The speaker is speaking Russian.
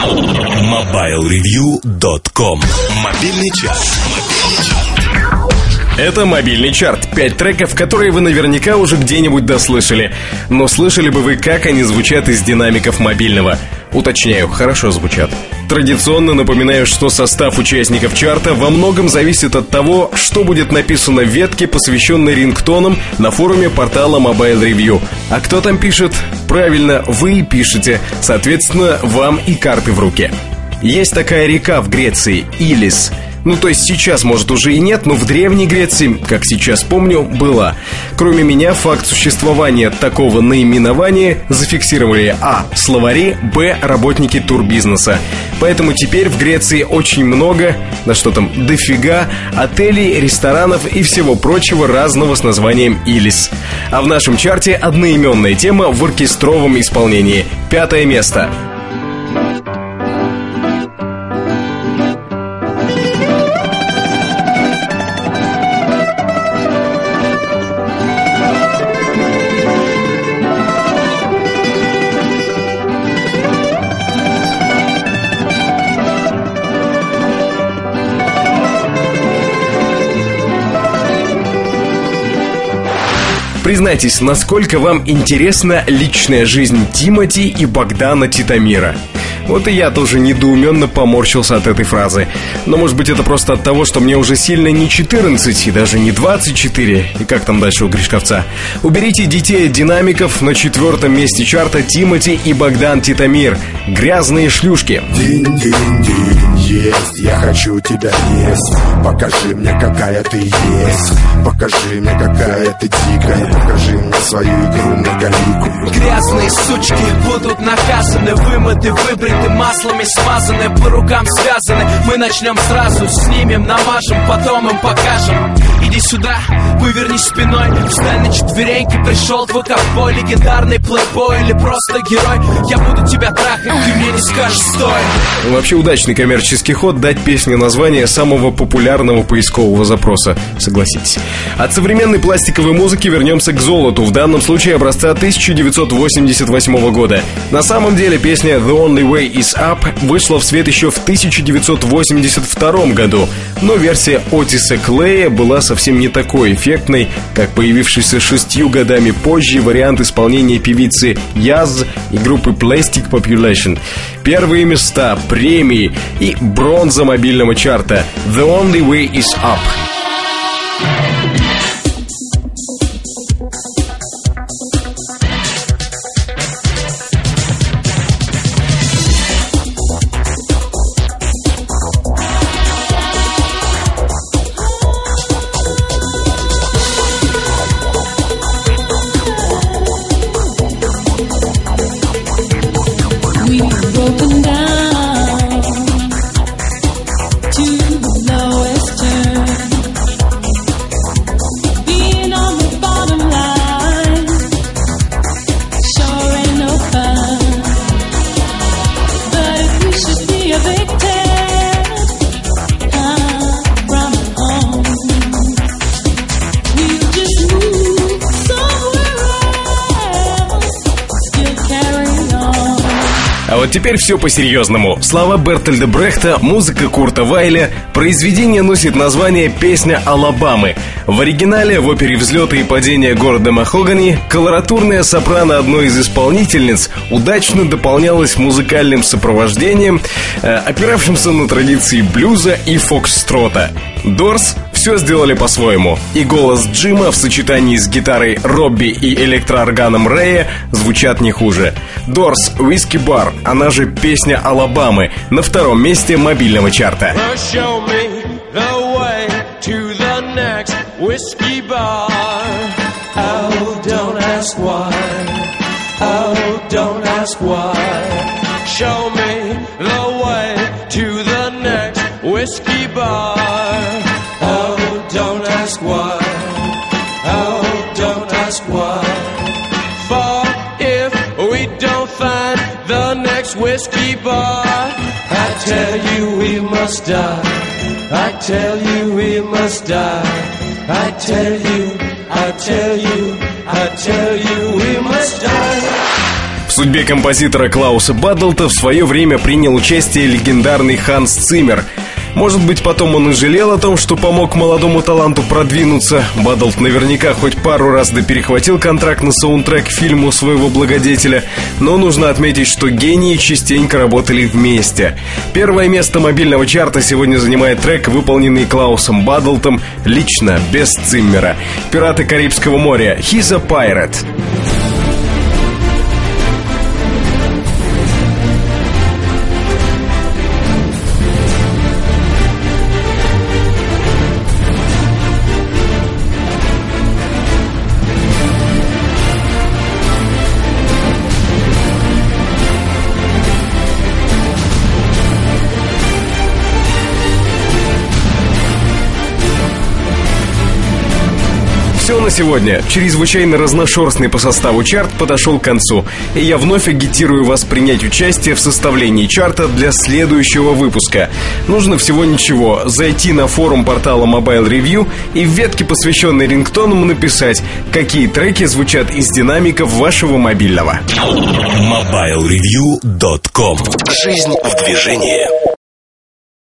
MobileReview.com Мобильный час. Это мобильный чарт. Пять треков, которые вы наверняка уже где-нибудь дослышали. Но слышали бы вы, как они звучат из динамиков мобильного. Уточняю, хорошо звучат. Традиционно напоминаю, что состав участников чарта во многом зависит от того, что будет написано в ветке, посвященной рингтонам на форуме портала Mobile Review. А кто там пишет? Правильно, вы пишете. Соответственно, вам и карты в руке. Есть такая река в Греции, Илис – ну, то есть сейчас, может, уже и нет, но в Древней Греции, как сейчас помню, была. Кроме меня, факт существования такого наименования зафиксировали А. Словари, Б. Работники турбизнеса. Поэтому теперь в Греции очень много, на что там, дофига, отелей, ресторанов и всего прочего разного с названием «Илис». А в нашем чарте одноименная тема в оркестровом исполнении. Пятое место. Признайтесь, насколько вам интересна личная жизнь Тимати и Богдана Титамира? Вот и я тоже недоуменно поморщился от этой фразы. Но может быть это просто от того, что мне уже сильно не 14 и даже не 24. И как там дальше у Гришковца? Уберите детей от динамиков на четвертом месте чарта Тимати и Богдан Титамир. Грязные шлюшки. День, день, день, есть, я хочу тебя есть. Покажи мне, какая ты есть. Покажи мне, какая ты дикая. Покажи мне свою игру многоликую. Грязные сучки будут наказаны, вымыты, выбриты ты маслами смазаны, по рукам связаны Мы начнем сразу, снимем, намажем, потом им покажем Иди сюда, вывернись спиной. Встань на четвереньки, пришел твой ковбой Легендарный плейбой или просто герой. Я буду тебя трахать, ты мне не скажешь стой. Вообще удачный коммерческий ход дать песне название самого популярного поискового запроса, согласитесь. От современной пластиковой музыки вернемся к золоту В данном случае образца 1988 года. На самом деле песня The Only Way is Up вышла в свет еще в 1982 году, но версия Отиса Клея была совсем не такой эффектной, как появившийся шестью годами позже вариант исполнения певицы Яз и группы Plastic Population. Первые места, премии и бронза мобильного чарта The Only Way is Up. Вот теперь все по-серьезному. Слова Бертольда Брехта, музыка Курта Вайля, произведение носит название «Песня Алабамы». В оригинале в опере «Взлеты и падения города Махогани» колоратурная сопрано одной из исполнительниц удачно дополнялась музыкальным сопровождением, э, опиравшимся на традиции блюза и фокстрота. Дорс все сделали по-своему. И голос Джима в сочетании с гитарой Робби и электроорганом Рэя звучат не хуже. Дорс Whiskey Bar, она же песня Алабамы, на втором месте мобильного чарта. Oh. Oh. Show me the way to the next whiskey bar. Next whiskey bar, I tell you we must die. I tell you we must die. I tell you, I tell you, I tell you we must die. судьбе композитора Клауса Баддлта в свое время принял участие легендарный Ханс Циммер. Может быть, потом он и жалел о том, что помог молодому таланту продвинуться. Баддлт наверняка хоть пару раз да перехватил контракт на саундтрек фильму своего благодетеля, но нужно отметить, что гении частенько работали вместе. Первое место мобильного чарта сегодня занимает трек, выполненный Клаусом Баддлтом лично, без Циммера. «Пираты Карибского моря» «He's a Pirate». Сегодня. Чрезвычайно разношерстный по составу чарт подошел к концу. И я вновь агитирую вас принять участие в составлении чарта для следующего выпуска. Нужно всего ничего. Зайти на форум портала Mobile Review и в ветке, посвященной рингтонам, написать, какие треки звучат из динамиков вашего мобильного. MobileReview.com Жизнь в движении